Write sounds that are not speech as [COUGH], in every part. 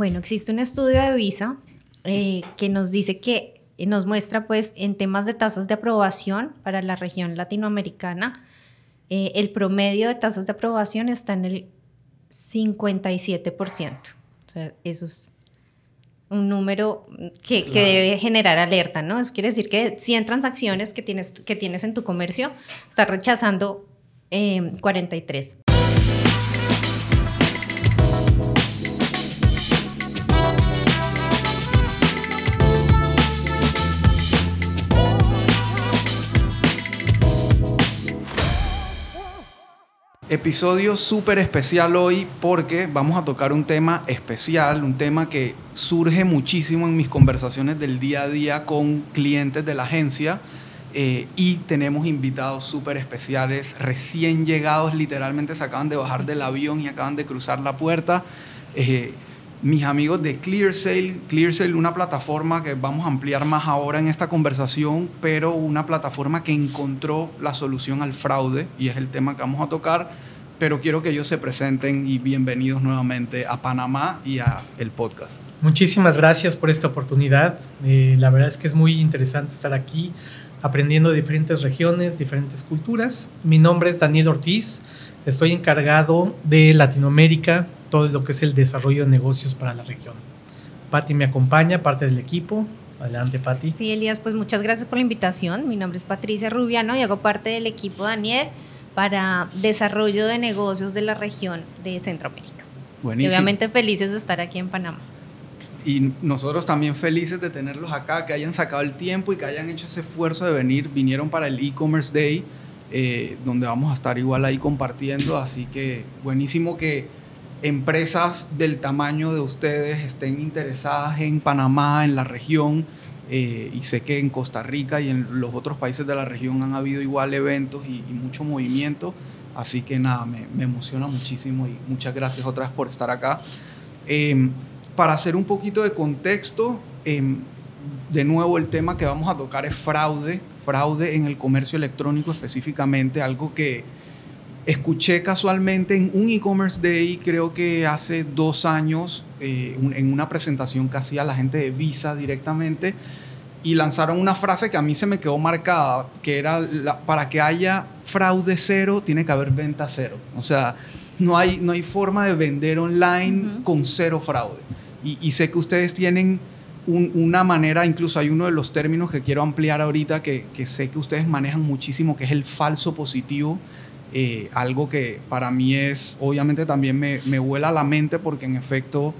Bueno, existe un estudio de Visa eh, que nos dice que nos muestra pues en temas de tasas de aprobación para la región latinoamericana, eh, el promedio de tasas de aprobación está en el 57%. O sea, eso es un número que, debe generar alerta, ¿no? Eso quiere decir que 100 transacciones que tienes, que tienes en tu comercio, estás rechazando 43. Episodio súper especial hoy porque vamos a tocar un tema especial, un tema que surge muchísimo en mis conversaciones del día a día con clientes de la agencia eh, y tenemos invitados súper especiales, recién llegados, literalmente se acaban de bajar del avión y acaban de cruzar la puerta. Eh, mis amigos de ClearSale, ClearSale, una plataforma que vamos a ampliar más ahora en esta conversación, pero una plataforma que encontró la solución al fraude y es el tema que vamos a tocar. Pero quiero que ellos se presenten y bienvenidos nuevamente a Panamá y a el podcast. Muchísimas gracias por esta oportunidad. Eh, la verdad es que es muy interesante estar aquí aprendiendo de diferentes regiones, diferentes culturas. Mi nombre es Daniel Ortiz. Estoy encargado de Latinoamérica, todo lo que es el desarrollo de negocios para la región. Patti me acompaña, parte del equipo. Adelante, Patti. Sí, Elías, pues muchas gracias por la invitación. Mi nombre es Patricia Rubiano y hago parte del equipo Daniel para desarrollo de negocios de la región de Centroamérica. Buenísimo. Y obviamente felices de estar aquí en Panamá. Y nosotros también felices de tenerlos acá, que hayan sacado el tiempo y que hayan hecho ese esfuerzo de venir. Vinieron para el e-commerce day, eh, donde vamos a estar igual ahí compartiendo. Así que buenísimo que empresas del tamaño de ustedes estén interesadas en Panamá, en la región, eh, y sé que en Costa Rica y en los otros países de la región han habido igual eventos y, mucho movimiento, así que nada, me, emociona muchísimo y muchas gracias otra vez por estar acá. Em, para hacer un poquito de contexto, em, de nuevo el tema que vamos a tocar es fraude, fraude en el comercio electrónico específicamente, algo que escuché casualmente en un e-commerce day, creo que hace dos años, eh, en una presentación que hacía la gente de Visa directamente, y lanzaron una frase que a mí se me quedó marcada, que era, para que haya fraude cero, tiene que haber venta cero. O sea, no hay, no hay forma de vender online con cero fraude. Y, sé que ustedes tienen una manera, incluso hay uno de los términos que quiero ampliar ahorita, que, que sé que ustedes manejan muchísimo, que es el falso positivo eh, algo que para mí es, obviamente también me, me vuela la mente porque en efecto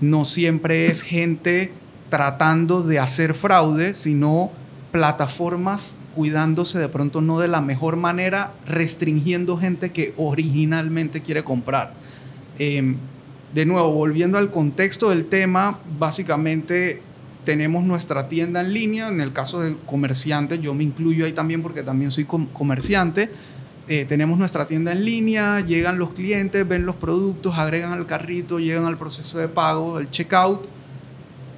no siempre es gente tratando de hacer fraude, sino plataformas cuidándose de pronto no de la mejor manera, restringiendo gente que originalmente quiere comprar. Em, de nuevo, volviendo al contexto del tema, básicamente tenemos nuestra tienda en línea, en el caso de comerciantes, yo me incluyo ahí también porque también soy comerciante, eh, tenemos nuestra tienda en línea, llegan los clientes, ven los productos, agregan al carrito, llegan al proceso de pago, el checkout.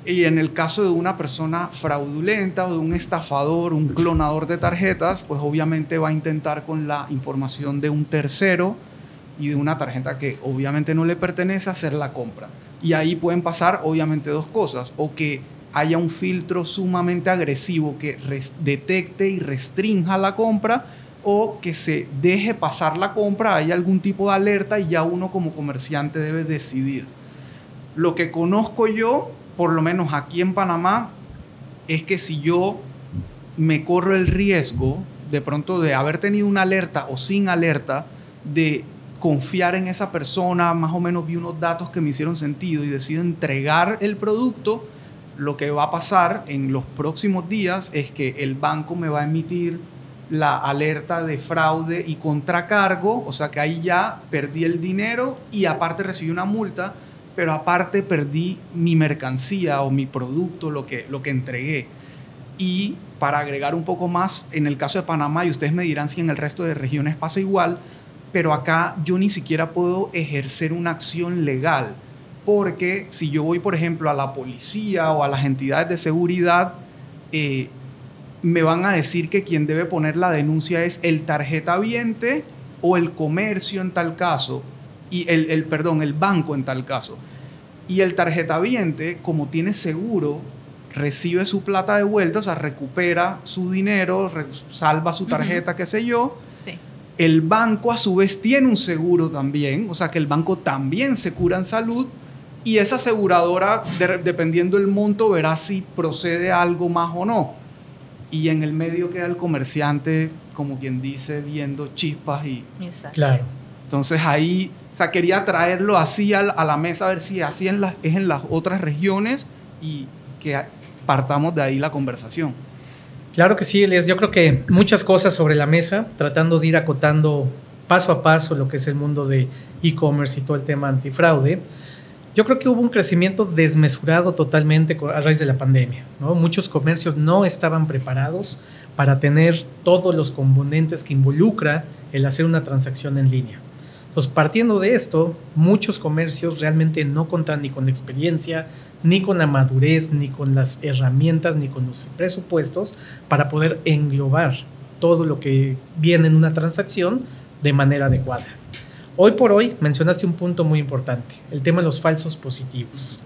Y en el caso de una persona fraudulenta o de un estafador, un clonador de tarjetas, pues obviamente va a intentar con la información de un tercero y de una tarjeta que obviamente no le pertenece hacer la compra. Y ahí pueden pasar obviamente dos cosas, o que haya un filtro sumamente agresivo que detecte y restrinja la compra, o que se deje pasar la compra, hay algún tipo de alerta y ya uno como comerciante debe decidir. Lo que conozco yo, por lo menos aquí en Panamá, es que si yo me corro el riesgo de pronto de haber tenido una alerta o sin alerta, de confiar en esa persona, más o menos vi unos datos que me hicieron sentido y decido entregar el producto, lo que va a pasar en los próximos días es que el banco me va a emitir la alerta de fraude y contracargo, o sea que ahí ya perdí el dinero y aparte recibí una multa, pero aparte perdí mi mercancía o mi producto, lo que, lo que entregué. Y para agregar un poco más, en el caso de Panamá, y ustedes me dirán si en el resto de regiones pasa igual, pero acá yo ni siquiera puedo ejercer una acción legal, porque si yo voy, por ejemplo, a la policía o a las entidades de seguridad, eh, me van a decir que quien debe poner la denuncia es el tarjeta viente o el comercio en tal caso, y el, perdón, el banco en tal caso. Y el tarjetaviente, como tiene seguro, recibe su plata de vuelta, o sea, recupera su dinero, salva su tarjeta, qué sé yo. Sí. El banco a su vez tiene un seguro también, o sea que el banco también se cura en salud y esa aseguradora, dependiendo del monto, verá si procede algo más o no. Y en el medio queda el comerciante, como quien dice, viendo chispas y... Exacto. Claro. Entonces ahí, o sea, quería traerlo así a, la mesa, a ver si así en es en las otras regiones y que partamos de ahí la conversación. Claro que sí, Elias. Yo creo que muchas cosas sobre la mesa, tratando de ir acotando paso a paso lo que es el mundo de e-commerce y todo el tema antifraude. Yo creo que hubo un crecimiento desmesurado totalmente a raíz de la pandemia. Muchos comercios no estaban preparados para tener todos los componentes que involucra el hacer una transacción en línea. Entonces, partiendo de esto, muchos comercios realmente no contan ni con experiencia, ni con la madurez, ni con las herramientas, ni con los presupuestos para poder englobar todo lo que viene en una transacción de manera adecuada. Hoy por hoy mencionaste un punto muy importante, el tema de los falsos positivos.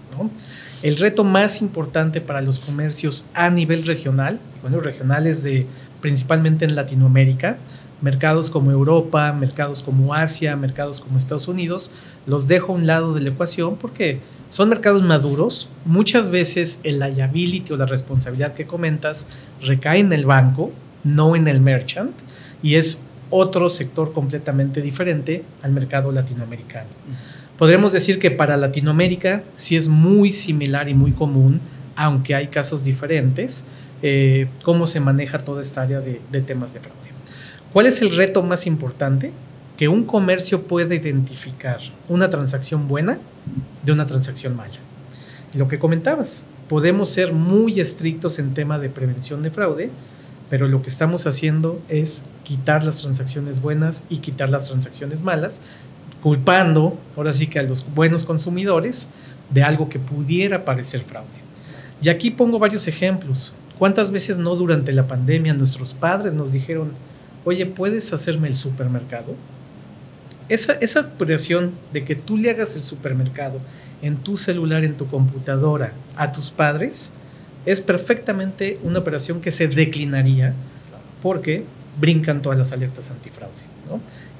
El reto más importante para los comercios a nivel regional, bueno, regionales de principalmente en Latinoamérica, mercados como Europa, mercados como Asia, mercados como Estados Unidos, los dejo a un lado de la ecuación porque son mercados maduros. Muchas veces el liability o la responsabilidad que comentas recae en el banco, no en el merchant, y es otro sector completamente diferente al mercado latinoamericano. Podremos decir que para Latinoamérica sí es muy similar y muy común, aunque hay casos diferentes, eh, cómo se maneja toda esta área de, de temas de fraude. ¿Cuál es el reto más importante? Que un comercio pueda identificar una transacción buena de una transacción mala. Lo que comentabas, podemos ser muy estrictos en tema de prevención de fraude, pero lo que estamos haciendo es quitar las transacciones buenas y quitar las transacciones malas, culpando ahora sí que a los buenos consumidores de algo que pudiera parecer fraude. Y aquí pongo varios ejemplos. ¿Cuántas veces no durante la pandemia nuestros padres nos dijeron, oye, ¿puedes hacerme el supermercado? Esa, esa operación de que tú le hagas el supermercado en tu celular, en tu computadora, a tus padres, es perfectamente una operación que se declinaría porque brincan todas las alertas antifraude.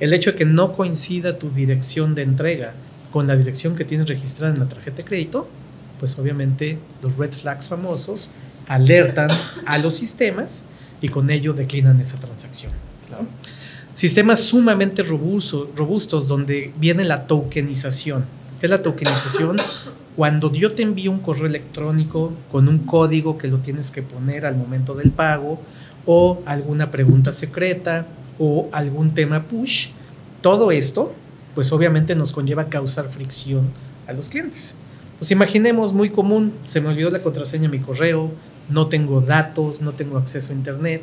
El hecho de que no coincida tu dirección de entrega con la dirección que tienes registrada en la tarjeta de crédito, pues obviamente los red flags famosos alertan a los sistemas y con ello declinan esa transacción. Sistemas sumamente robustos donde viene la tokenización. ¿Qué es la tokenización? Cuando yo te envío un correo electrónico con un código que lo tienes que poner al momento del pago o alguna pregunta secreta o algún tema push, todo esto pues obviamente nos conlleva causar fricción a los clientes. Pues imaginemos muy común, se me olvidó la contraseña de mi correo, no tengo datos, no tengo acceso a internet.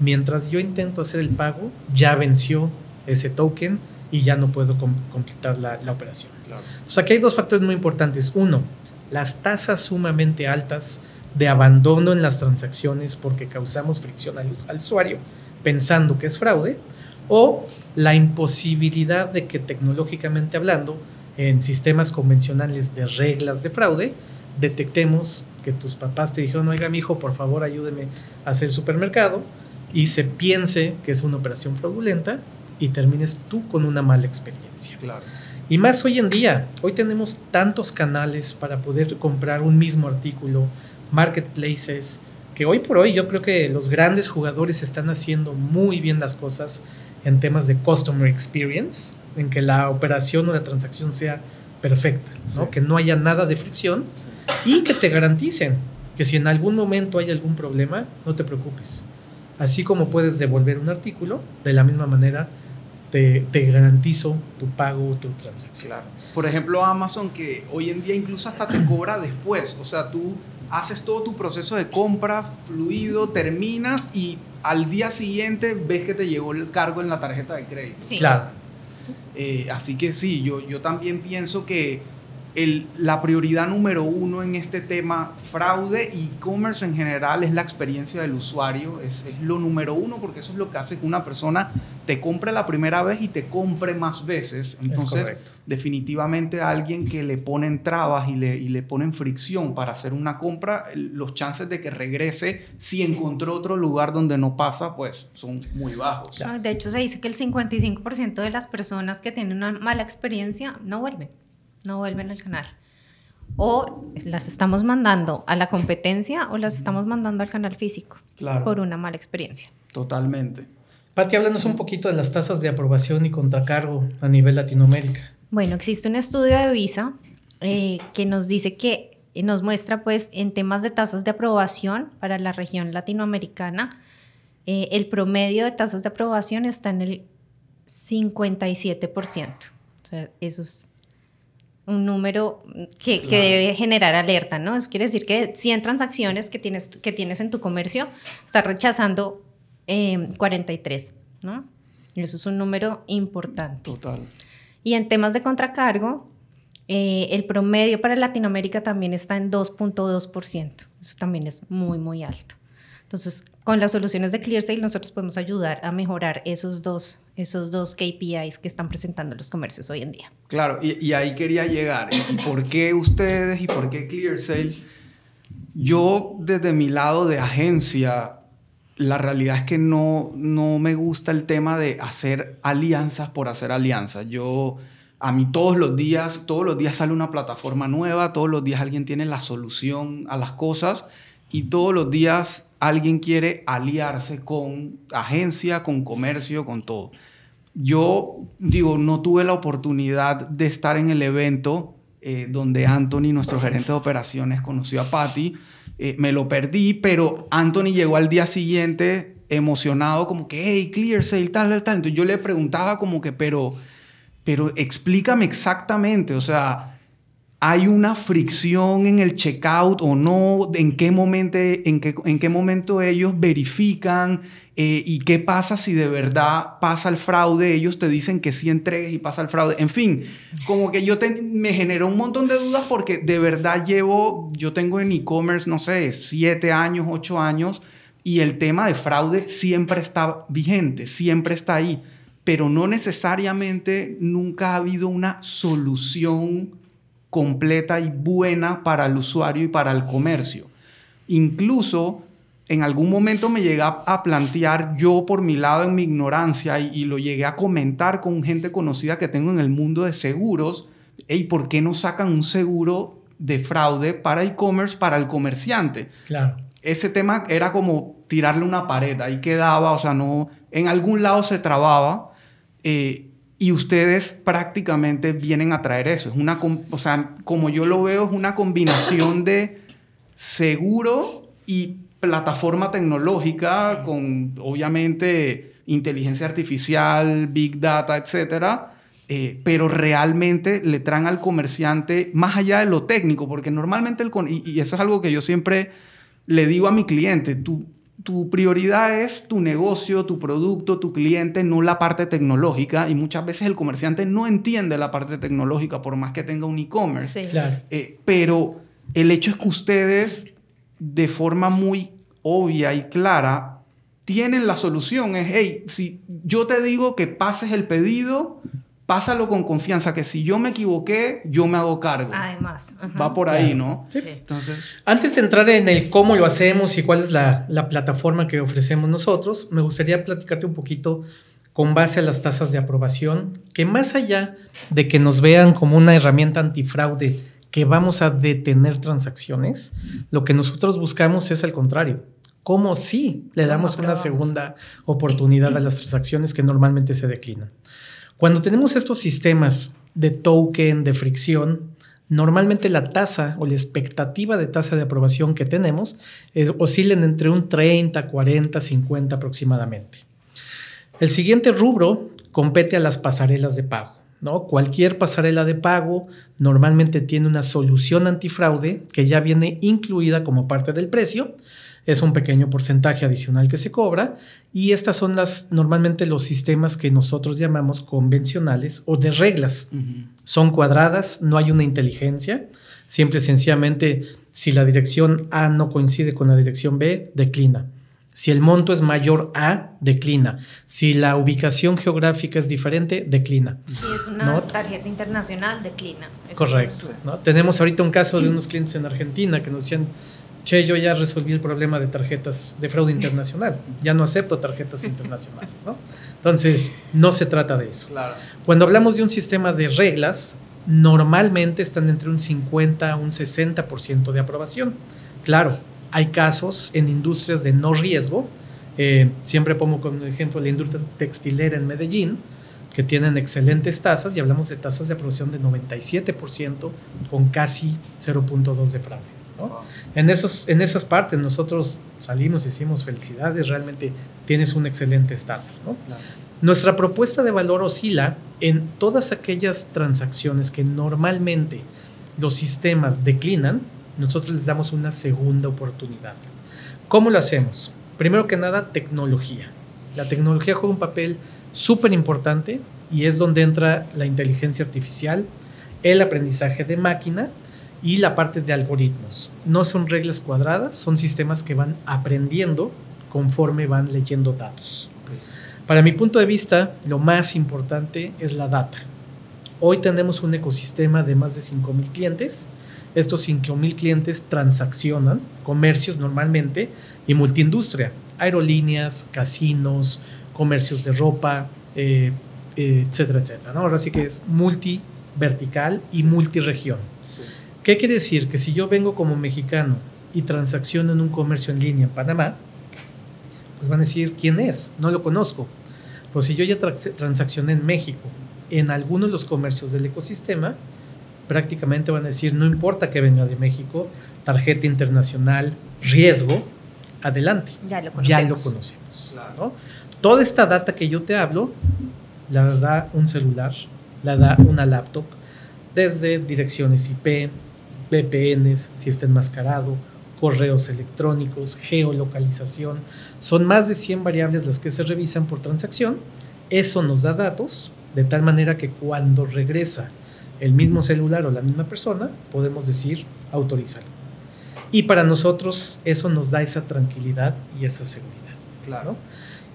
Mientras yo intento hacer el pago, ya venció ese token y ya no puedo completar la, operación. Entonces aquí hay dos factores muy importantes. Uno, las tasas sumamente altas de abandono en las transacciones porque causamos fricción al, usuario pensando que es fraude, o la imposibilidad de que tecnológicamente hablando, en sistemas convencionales de reglas de fraude, detectemos que tus papás te dijeron, oiga, mi hijo, por favor, ayúdeme a hacer el supermercado, y se piense que es una operación fraudulenta y termines tú con una mala experiencia. Claro. Y más hoy en día, hoy tenemos tantos canales para poder comprar un mismo artículo, marketplaces, que hoy por hoy yo creo que los grandes jugadores están haciendo muy bien las cosas en temas de customer experience, en que la operación o la transacción sea perfecta, ¿no? que no haya nada de fricción y que te garanticen que si en algún momento hay algún problema, no te preocupes. Así como puedes devolver un artículo, de la misma manera te, te garantizo tu pago, tu transacción. Por ejemplo, Amazon, que hoy en día incluso hasta te cobra después. O sea, tú haces todo tu proceso de compra fluido, terminas y al día siguiente ves que te llegó el cargo en la tarjeta de crédito. Sí. Claro. Eh, así que sí, yo, yo también pienso que la prioridad número uno en este tema fraude y e-commerce en general es la experiencia del usuario. Es, es, lo número uno porque eso es lo que hace que una persona te compre la primera vez y te compre más veces. Entonces, definitivamente alguien que le ponen trabas y le, y le ponen fricción para hacer una compra, los chances de que regrese si encontró otro lugar donde no pasa, pues son muy bajos. De hecho, se dice que el 55% de las personas que tienen una mala experiencia no vuelven no vuelven al canal. O las estamos mandando a la competencia o las estamos mandando al canal físico por una mala experiencia. Totalmente. Pati, háblanos un poquito de las tasas de aprobación y contracargo a nivel Latinoamérica. Bueno, existe un estudio de Visa eh, que nos dice que nos muestra, pues, en temas de tasas de aprobación para la región latinoamericana, eh, el promedio de tasas de aprobación está en el 57%. O sea, eso es un número que, debe generar alerta, ¿no? Eso quiere decir que 100 transacciones que tienes, que tienes en tu comercio, está rechazando 43, em, ¿no? eso es un número importante. Total. Y en temas de contracargo, eh, el promedio para Latinoamérica también está en 2.2%. Eso también es muy, muy alto. Entonces, con las soluciones de ClearSale nosotros podemos ayudar a mejorar esos dos, esos dos KPIs que están presentando los comercios hoy en día. Claro, y, ahí quería llegar. ¿Y por qué ustedes y por qué ClearSale? Yo desde mi lado de agencia, la realidad es que no, no me gusta el tema de hacer alianzas por hacer alianzas. Yo, a mí todos los días, todos los días sale una plataforma nueva, todos los días alguien tiene la solución a las cosas y todos los días alguien quiere aliarse con agencia, con comercio, con todo. Yo digo, no tuve la oportunidad de estar en el evento eh, donde Anthony, nuestro gerente de operaciones, conoció a Patty. Eh, me lo perdí, pero Anthony llegó al día siguiente emocionado, como que, hey, clear sale, tal, tal, tal. Entonces yo le preguntaba como que, pero, pero explícame exactamente, o sea, ¿Hay una fricción en el checkout o no? ¿En qué momento, en qué, en qué momento ellos verifican? Eh, ¿Y qué pasa si de verdad pasa el fraude? Ellos te dicen que sí entregues y pasa el fraude. En fin, como que yo me generó un montón de dudas porque de verdad llevo, yo tengo en e-commerce, no sé, siete años, ocho años, y el tema de fraude siempre está vigente, siempre está ahí, pero no necesariamente nunca ha habido una solución completa y buena para el usuario y para el comercio. Incluso en algún momento me llegué a plantear yo por mi lado en mi ignorancia y, lo llegué a comentar con gente conocida que tengo en el mundo de seguros, ¿y ¿por qué no sacan un seguro de fraude para e-commerce para el comerciante? Claro. Ese tema era como tirarle una pared, ahí quedaba, o sea, no, en algún lado se trababa. Eh, y ustedes prácticamente vienen a traer eso. Es una, o sea, como yo lo veo, es una combinación de seguro y plataforma tecnológica con, obviamente, inteligencia artificial, big data, etcétera. Eh, pero realmente le traen al comerciante más allá de lo técnico, porque normalmente, el, y, y eso es algo que yo siempre le digo a mi cliente, tú tu prioridad es tu negocio, tu producto, tu cliente, no la parte tecnológica. Y muchas veces el comerciante no entiende la parte tecnológica por más que tenga un e-commerce. Eh, pero el hecho es que ustedes, de forma muy obvia y clara, tienen la solución. Es, hey, si yo te digo que pases el pedido, pásalo con confianza, que si yo me equivoqué, yo me hago cargo. Además. Va por ahí, ¿no? Sí. Entonces, Antes de entrar en el cómo lo hacemos y cuál es la, la, plataforma que ofrecemos nosotros, me gustaría platicarte un poquito con base a las tasas de aprobación, que más allá de que nos vean como una herramienta antifraude que vamos a detener transacciones, lo que nosotros buscamos es al contrario. ¿Cómo sí le damos una segunda oportunidad a las transacciones que normalmente se declinan? Cuando tenemos estos sistemas de token, de fricción, normalmente la tasa o la expectativa de tasa de aprobación que tenemos oscilan entre un 30, 40, 50 aproximadamente. El siguiente rubro compete a las pasarelas de pago. ¿no? Cualquier pasarela de pago normalmente tiene una solución antifraude que ya viene incluida como parte del precio es un pequeño porcentaje adicional que se cobra y estas son las normalmente los sistemas que nosotros llamamos convencionales o de reglas. Son cuadradas, no hay una inteligencia, siempre sencillamente si la dirección A no coincide con la dirección B, declina. Si el monto es mayor a, declina. Si la ubicación geográfica es diferente, declina. Si es una tarjeta internacional, declina. Correcto. ¿no? Tenemos ahorita un caso de unos clientes en Argentina que nos decían, che, yo ya resolví el problema de tarjetas de fraude internacional, ya no acepto tarjetas [LAUGHS] internacionales. ¿no? Entonces, no se trata de eso. Cuando hablamos de un sistema de reglas, normalmente están entre un 50 a un 60% de aprobación. Claro, hay casos en industrias de no riesgo. Eh, siempre pongo como ejemplo la industria textilera en Medellín, que tienen excelentes tasas y hablamos de tasas de aprobación de 97% con casi 0.2 de fraude. En, esos, en esas partes nosotros salimos y decimos felicidades, realmente tienes un excelente estándar. Nuestra propuesta de valor oscila en todas aquellas transacciones que normalmente los sistemas declinan, nosotros les damos una segunda oportunidad. ¿Cómo lo hacemos? Primero que nada, tecnología. La tecnología juega un papel súper importante y es donde entra la inteligencia artificial, el aprendizaje de máquina y la parte de algoritmos. No son reglas cuadradas, son sistemas que van aprendiendo conforme van leyendo datos. Para mi punto de vista, lo más importante es la data. Hoy tenemos un ecosistema de más de 5.000 clientes estos 5.000 clientes transaccionan, comercios normalmente, y multiindustria, aerolíneas, casinos, comercios de ropa, eh, eh, etcétera, etcétera. ¿no? Ahora sí que es multivertical y multiregión. ¿Qué quiere decir? Que si yo vengo como mexicano y transacciono en un comercio en línea en Panamá, pues van a decir, ¿quién es? No lo conozco. Pues si yo ya transaccioné en México, en alguno de los comercios del ecosistema, prácticamente van a decir, no importa que venga de México, tarjeta internacional, riesgo, adelante. Ya lo conocemos. Ya lo conocemos Toda esta data que yo te hablo, la da un celular, la da una laptop, desde direcciones IP, VPNs, si está enmascarado, correos electrónicos, geolocalización. Son más de 100 variables las que se revisan por transacción. Eso nos da datos de tal manera que cuando regresa el mismo celular o la misma persona, podemos decir autorízalo. Y para nosotros eso nos da esa tranquilidad y esa seguridad. Claro.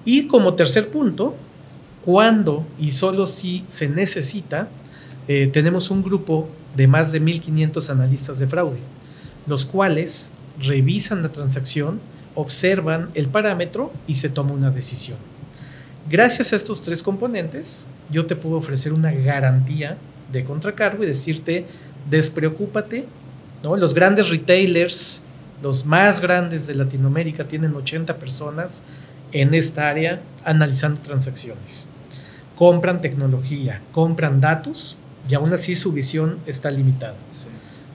Y como tercer punto, cuando y solo si se necesita, eh, tenemos un grupo de más de 1.500 analistas de fraude, los cuales revisan la transacción, observan el parámetro y se toma una decisión. Gracias a estos tres componentes, yo te puedo ofrecer una garantía de contracargo y decirte, despreocúpate, ¿no? Los grandes retailers, los más grandes de Latinoamérica, tienen 80 personas en esta área analizando transacciones. Compran tecnología, compran datos y aún así su visión está limitada.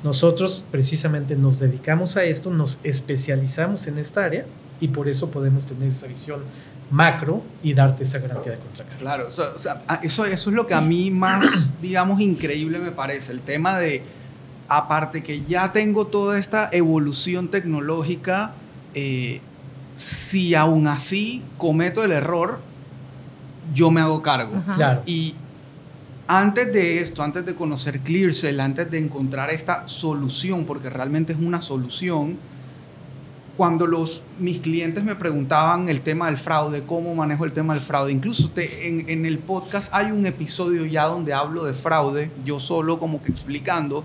Nosotros precisamente nos dedicamos a esto, nos especializamos en esta área y por eso podemos tener esa visión macro y darte esa garantía de contracargo. Claro, eso, eso es lo que a mí más, [CLEARS THROAT] digamos, increíble me parece, el tema de, aparte que ya tengo toda esta evolución tecnológica, eh, si aún así cometo el error, yo me hago cargo. Claro. Y antes de esto, antes de conocer ClearSale, antes de encontrar esta solución, porque realmente es una solución, cuando los, mis clientes me preguntaban el tema del fraude, cómo manejo el tema del fraude, incluso en, en, el podcast hay un episodio ya donde hablo de fraude, yo solo como que explicando,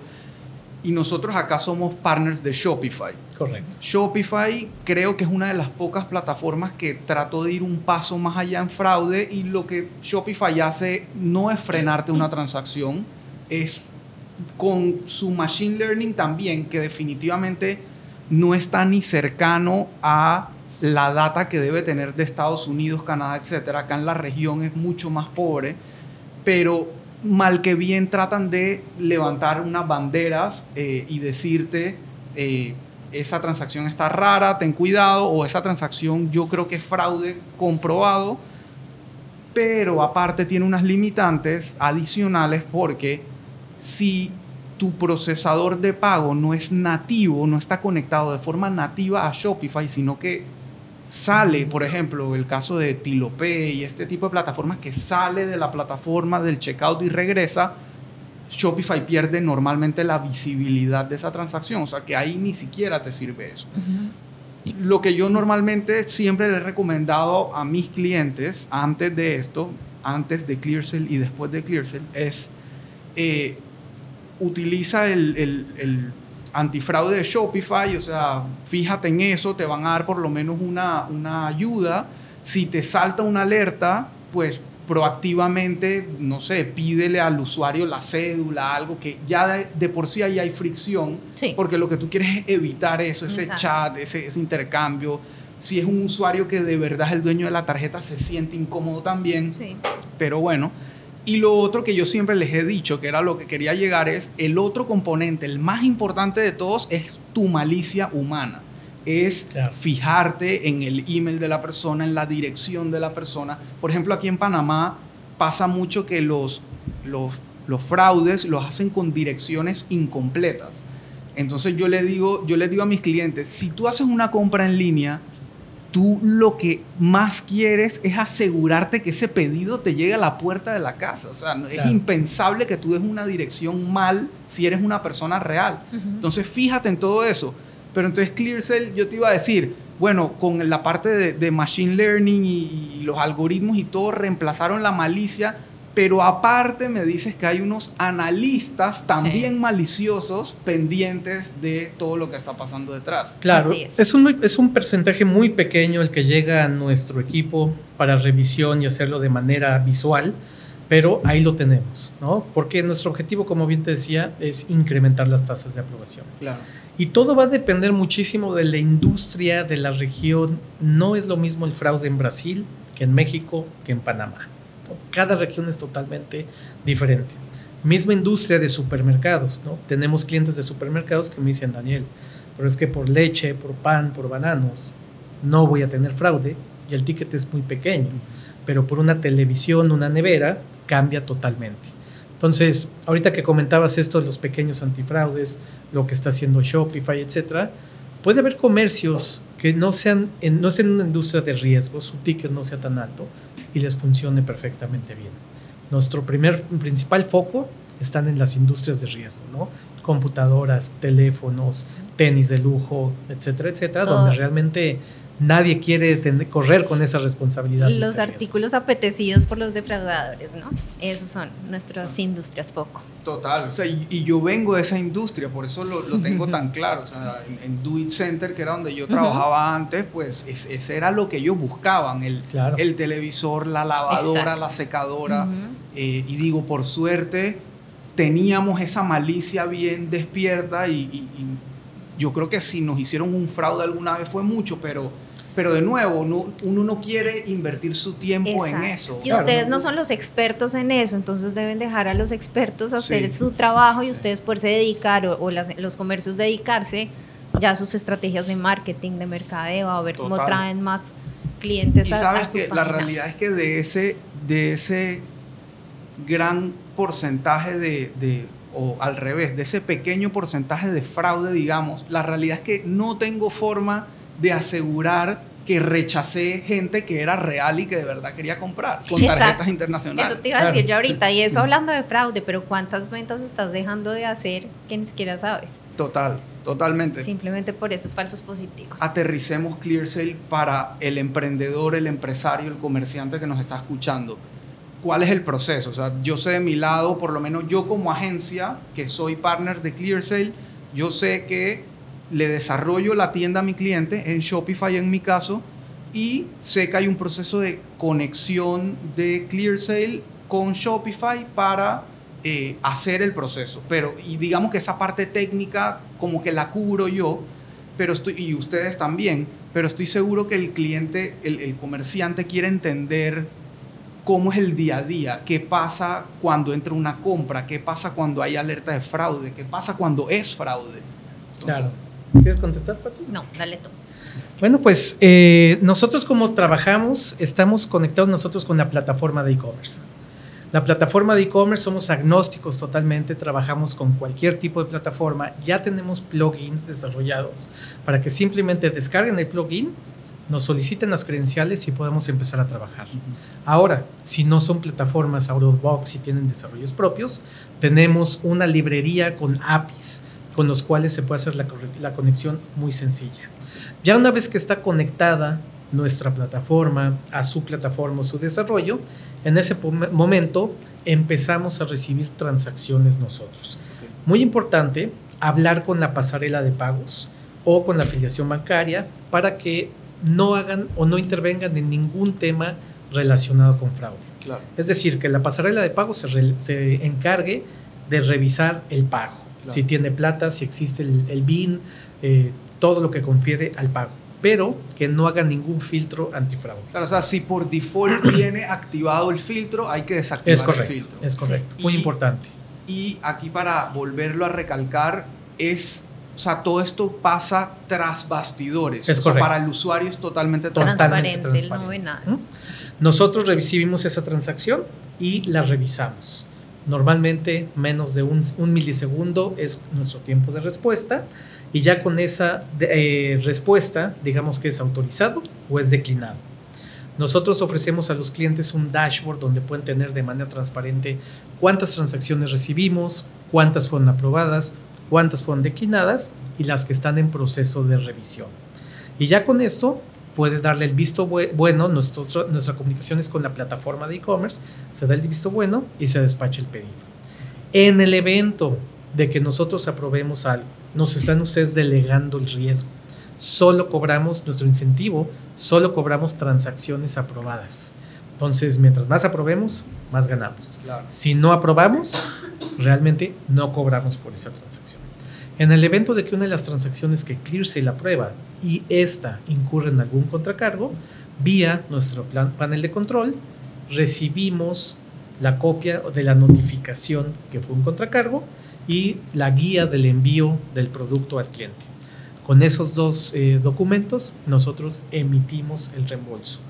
y nosotros acá somos partners de Shopify. Correcto. Shopify creo que es una de las pocas plataformas que trató de ir un paso más allá en fraude y lo que Shopify hace no es frenarte una transacción, es con su machine learning también, que definitivamente no está ni cercano a la data que debe tener de Estados Unidos, Canadá, etc. Acá en la región es mucho más pobre, pero mal que bien tratan de levantar unas banderas eh, y decirte, eh, esa transacción está rara, ten cuidado, o esa transacción yo creo que es fraude comprobado, pero aparte tiene unas limitantes adicionales porque si tu procesador de pago no es nativo, no está conectado de forma nativa a Shopify, sino que sale, por ejemplo, el caso de Tilopay y este tipo de plataformas que sale de la plataforma del checkout y regresa, Shopify pierde normalmente la visibilidad de esa transacción, o sea que ahí ni siquiera te sirve eso. Lo que yo normalmente siempre le he recomendado a mis clientes antes de esto, antes de ClearSale y después de ClearSale, es eh, utiliza el, el, antifraude de Shopify, o sea, fíjate en eso, te van a dar por lo menos una, una ayuda. Si te salta una alerta, pues proactivamente, no sé, pídele al usuario la cédula, algo que ya de, por sí ahí hay fricción, porque lo que tú quieres es evitar eso, ese chat, ese, ese, intercambio. Si es un usuario que de verdad es el dueño de la tarjeta, se siente incómodo también. Sí. Pero bueno, y lo otro que yo siempre les he dicho, que era lo que quería llegar, es el otro componente, el más importante de todos, es tu malicia humana. Es fijarte en el email de la persona, en la dirección de la persona. Por ejemplo, aquí en Panamá pasa mucho que los, los, los fraudes los hacen con direcciones incompletas. Entonces yo le digo, yo les digo a mis clientes, si tú haces una compra en línea, tú lo que más quieres es asegurarte que ese pedido te llegue a la puerta de la casa. O sea, es impensable que tú des una dirección mal si eres una persona real. Entonces, fíjate en todo eso. Pero entonces ClearSale, yo te iba a decir, bueno, con la parte de, Machine Learning y, los algoritmos y todo, reemplazaron la malicia pero aparte me dices que hay unos analistas también maliciosos pendientes de todo lo que está pasando detrás. Claro, es. un, es un porcentaje muy pequeño el que llega a nuestro equipo para revisión y hacerlo de manera visual, pero ahí lo tenemos, ¿no? Porque nuestro objetivo, como bien te decía, es incrementar las tasas de aprobación. Claro. Y todo va a depender muchísimo de la industria, de la región. No es lo mismo el fraude en Brasil que en México, que en Panamá. Cada región es totalmente diferente. Misma industria de supermercados, ¿no? Tenemos clientes de supermercados que me dicen, Daniel, pero es que por leche, por pan, por bananos, no voy a tener fraude y el ticket es muy pequeño, pero por una televisión, una nevera, cambia totalmente. Entonces, ahorita que comentabas esto de los pequeños antifraudes, lo que está haciendo Shopify, etcétera, puede haber comercios que no sean en, no sean una industria de riesgo, su ticket no sea tan alto, y les funcione perfectamente bien. Nuestro primer principal foco están en las industrias de riesgo, ¿no? Computadoras, teléfonos, tenis de lujo, etcétera, etcétera, donde realmente nadie quiere correr con esa responsabilidad. Los artículos apetecidos por los defraudadores, ¿no? Esos son nuestras industrias foco. Total, o sea, y, yo vengo de esa industria, por eso lo, tengo [LAUGHS] tan claro. O sea, en, Do It Center, que era donde yo trabajaba antes, pues ese era lo que ellos buscaban: el, el televisor, la lavadora, la secadora. Eh, y digo, por suerte, teníamos esa malicia bien despierta y, y yo creo que si nos hicieron un fraude alguna vez fue mucho, pero pero de nuevo, uno no quiere invertir su tiempo en eso. Y ustedes no son los expertos en eso, entonces deben dejar a los expertos hacer su trabajo y ustedes poderse dedicar o, los comercios dedicarse ya a sus estrategias de marketing, de mercadeo, a ver cómo traen más clientes y sabes que la realidad es que de ese, de ese gran porcentaje de, de, o al revés, de ese pequeño porcentaje de fraude, digamos, la realidad es que no tengo forma de asegurar que rechacé gente que era real y que de verdad quería comprar con tarjetas internacionales. Eso te iba a decir yo ahorita, y eso [LAUGHS] hablando de fraude, pero ¿cuántas ventas estás dejando de hacer que ni siquiera sabes? Total, totalmente. Simplemente por esos falsos positivos. Aterricemos ClearSale para el emprendedor, el empresario, el comerciante que nos está escuchando. ¿Cuál es el proceso? O sea, yo sé de mi lado, por lo menos yo como agencia, que soy partner de ClearSale, yo sé que le desarrollo la tienda a mi cliente, en Shopify en mi caso, y sé que hay un proceso de conexión de ClearSale con Shopify para eh, hacer el proceso. Pero, y digamos que esa parte técnica como que la cubro yo, pero estoy, y ustedes también, pero estoy seguro que el cliente, el, el comerciante quiere entender cómo es el día a día, qué pasa cuando entra una compra, qué pasa cuando hay alerta de fraude, qué pasa cuando es fraude. claro. ¿Quieres contestar, Pati? No, dale tú. Bueno, pues eh, nosotros como trabajamos, estamos conectados nosotros con la plataforma de e-commerce. La plataforma de e-commerce somos agnósticos totalmente, trabajamos con cualquier tipo de plataforma, ya tenemos plugins desarrollados para que simplemente descarguen el plugin, nos soliciten las credenciales y podemos empezar a trabajar. Ahora, si no son plataformas out of box y tienen desarrollos propios, tenemos una librería con APIs con los cuales se puede hacer la, la conexión muy sencilla. Ya una vez que está conectada nuestra plataforma a su plataforma o su desarrollo, en ese momento empezamos a recibir transacciones nosotros. Muy importante hablar con la pasarela de pagos o con la afiliación bancaria para que no hagan o no intervengan en ningún tema relacionado con fraude. Es decir, que la pasarela de pagos se, encargue de revisar el pago, si tiene plata, si existe el, BIN, eh, todo lo que confiere al pago pero que no haga ningún filtro antifraude. Claro, o sea, si por default [CLEARS THROAT] viene activado el filtro, hay que desactivar es correcto, el filtro. Es correcto, muy importante. Y aquí para volverlo a recalcar, es, o sea, todo esto pasa tras bastidores. Es correcto. para el usuario es totalmente transparente, transparente. no ve nada. Nosotros recibimos esa transacción y la revisamos. Normalmente menos de un, un milisegundo es nuestro tiempo de respuesta y ya con esa eh, respuesta, digamos que es autorizado o es declinado. Nosotros ofrecemos a los clientes un dashboard donde pueden tener de manera transparente cuántas transacciones recibimos, cuántas fueron aprobadas, cuántas fueron declinadas y las que están en proceso de revisión. Y ya con esto puede darle el visto bueno, nuestra comunicación es con la plataforma de e-commerce, se da el visto bueno y se despacha el pedido. En el evento de que nosotros aprobemos algo, nos están ustedes delegando el riesgo. Solo cobramos nuestro incentivo, solo cobramos transacciones aprobadas. Entonces, mientras más aprobemos, más ganamos. Si no aprobamos, realmente no cobramos por esa transacción. En el evento de que una de las transacciones que la aprueba y esta incurre en algún contracargo, vía nuestro panel de control, recibimos la copia de la notificación que fue un contracargo y la guía del envío del producto al cliente. Con esos dos eh, documentos nosotros emitimos el reembolso.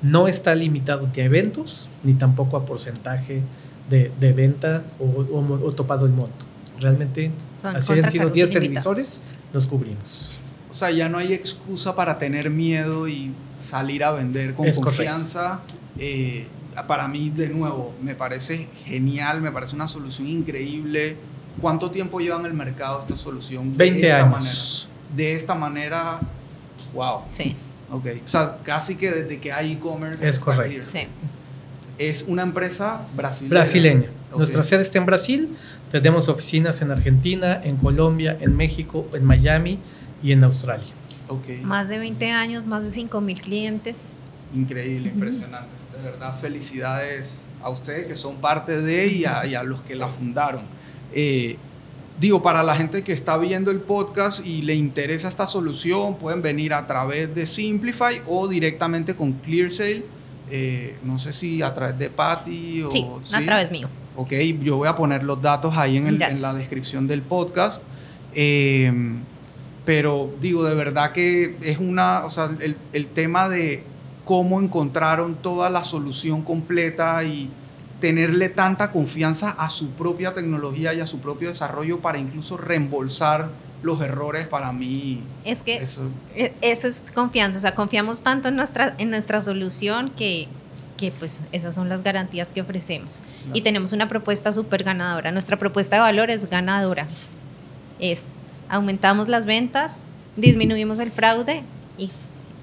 No está limitado a eventos ni tampoco a porcentaje de, de venta o, topado el monto. Realmente, así han sido 10 televisores, los cubrimos. O sea, ya no hay excusa para tener miedo y salir a vender con confianza. Eh, para mí, de nuevo, me parece genial, me parece una solución increíble ¿Cuánto tiempo lleva en el mercado esta solución? 20 años. De esta manera, wow. Sí. Ok, o sea, casi que desde que hay e-commerce. Es correcto. Sí. Es una empresa brasileña. Brasileña. Nuestra sede está en Brasil. Tenemos oficinas en Argentina, en Colombia, en México, en Miami y en Australia. Okay. Más de 20 años, más de 5 mil clientes. Increíble, impresionante. De verdad, felicidades a ustedes que son parte de ella y a los que la fundaron. Eh, digo, para la gente que está viendo el podcast y le interesa esta solución, pueden venir a través de Simplify o directamente con ClearSale. Eh, no sé si a través de Patty o... Sí, a través mío. Ok, yo voy a poner los datos ahí en, la descripción del podcast. Eh, pero digo, de verdad que es una, o sea, el, el tema de cómo encontraron toda la solución completa y tenerle tanta confianza a su propia tecnología y a su propio desarrollo para incluso reembolsar los errores para mí. Es que eso, e, es confianza, o sea, confiamos tanto en nuestra, en nuestra solución que, que pues esas son las garantías que ofrecemos. Y tenemos una propuesta súper ganadora. Nuestra propuesta de valor es ganadora. Es aumentamos las ventas, disminuimos el fraude y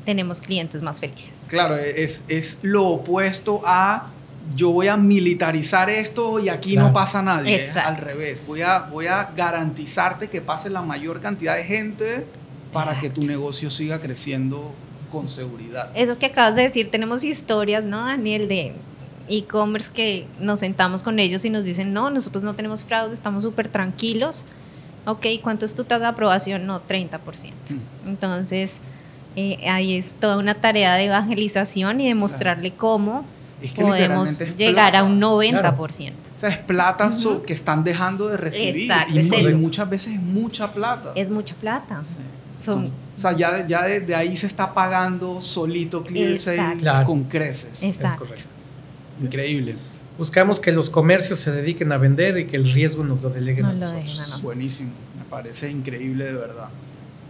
tenemos clientes más felices. Claro, es, es lo opuesto a yo voy a militarizar esto y aquí no pasa nadie. Al revés, voy a, voy a garantizarte que pase la mayor cantidad de gente para que tu negocio siga creciendo con seguridad. Eso que acabas de decir, tenemos historias, ¿no, Daniel? De e-commerce que nos sentamos con ellos y nos dicen, no, nosotros no tenemos fraude, estamos súper tranquilos. Ok, ¿cuánto es tu tasa de aprobación? No, 30%. Mm. Entonces, eh, ahí es toda una tarea de evangelización y de mostrarle cómo podemos llegar a un 90%. O sea, es plata que están dejando de recibir. y, muchas veces es mucha plata. Es mucha plata. Son, o sea, ya, ya de, ahí se está pagando solito ClearSale con creces. Exacto. Increíble. Buscamos que los comercios se dediquen a vender y que el riesgo nos lo deleguen No a lo nosotros. a nosotros. Buenísimo, me parece increíble de verdad.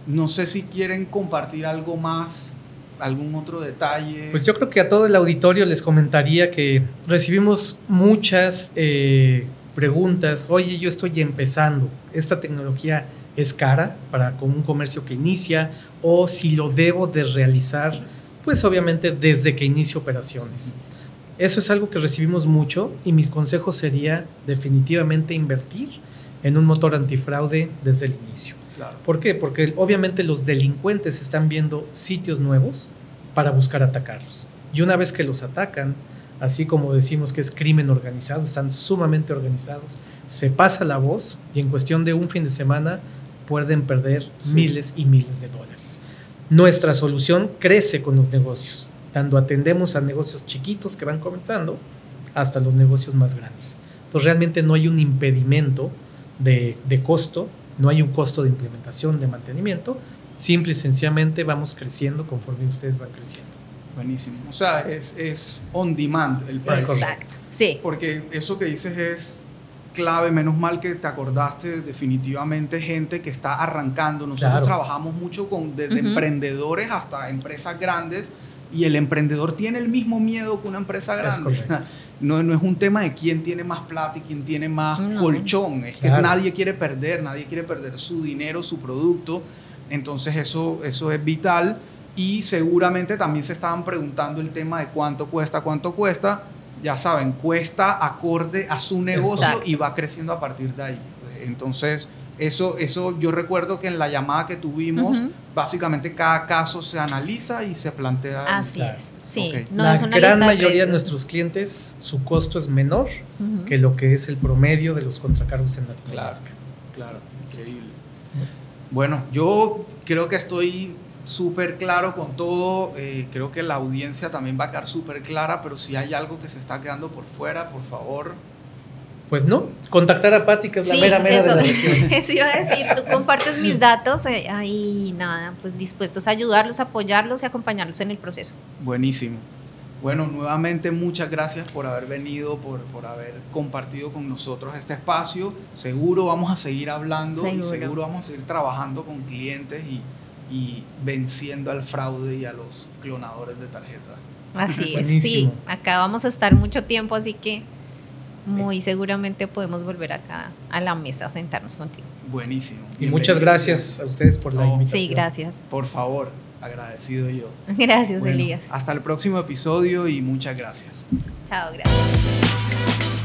No sé si quieren compartir algo más, algún otro detalle. Pues yo creo que a todo el auditorio les comentaría que recibimos muchas eh, preguntas. Oye, yo estoy empezando. ¿Esta tecnología es cara para con un comercio que inicia? ¿O si lo debo de realizar? Pues obviamente desde que inicio operaciones. Eso es algo que recibimos mucho y mi consejo sería definitivamente invertir en un motor antifraude desde el inicio. Claro. ¿Por qué? Porque obviamente los delincuentes están viendo sitios nuevos para buscar atacarlos. Y una vez que los atacan, así como decimos que es crimen organizado, están sumamente organizados, se pasa la voz y en cuestión de un fin de semana pueden perder Sí. miles y miles de dólares. Nuestra solución crece con los negocios, tanto atendemos a negocios chiquitos que van comenzando hasta los negocios más grandes. Entonces realmente no hay un impedimento de, de costo, no hay un costo de implementación, de mantenimiento, simple y sencillamente vamos creciendo conforme ustedes van creciendo. Buenísimo. O sea, es, es on demand el precio. Exacto. Sí. Porque eso que dices es clave, menos mal que te acordaste definitivamente gente que está arrancando. Nosotros Claro. trabajamos mucho con desde emprendedores hasta empresas grandes y el emprendedor tiene el mismo miedo que una empresa Es grande. [LAUGHS] No, no es un tema de quién tiene más plata y quién tiene más No. colchón. Es que Claro. nadie quiere perder, nadie quiere perder su dinero, su producto. Entonces eso, eso es vital. Y seguramente también se estaban preguntando el tema de cuánto cuesta, cuánto cuesta. Ya saben, cuesta acorde a su negocio Exacto. y va creciendo a partir de ahí. Entonces, eso, eso yo recuerdo que en la llamada que tuvimos, básicamente cada caso se analiza y se plantea. Así Claro. es. Sí. No la es una gran lista mayoría de nuestros clientes, su costo es menor que lo que es el promedio de los contracargos en Claro, Latinoamérica. claro, increíble. Bueno, yo creo que estoy súper claro con todo. eh, creo que la audiencia también va a quedar súper clara, pero si hay algo que se está quedando por fuera, por favor. Pues no, contactar a Patti, que es Sí, la mera mera eso, de la [LAUGHS] región. eso iba a decir, tú compartes mis datos eh, ahí nada, pues dispuestos a ayudarlos, apoyarlos y acompañarlos en el proceso. Buenísimo. Bueno, nuevamente muchas gracias por haber venido, por, por haber compartido con nosotros este espacio. Seguro vamos a seguir hablando y Seguro. seguro vamos a seguir trabajando con clientes y, y venciendo al fraude y a los clonadores de tarjeta. Así es, sí, acá vamos a estar mucho tiempo, así que muy seguramente podemos volver acá a la mesa a sentarnos contigo. Buenísimo. Y muchas Bienvenido. gracias a ustedes por la invitación. Sí, gracias. Por favor, agradecido yo. [LAUGHS] Gracias, Bueno, Elías. Hasta el próximo episodio y muchas gracias. Chao, gracias.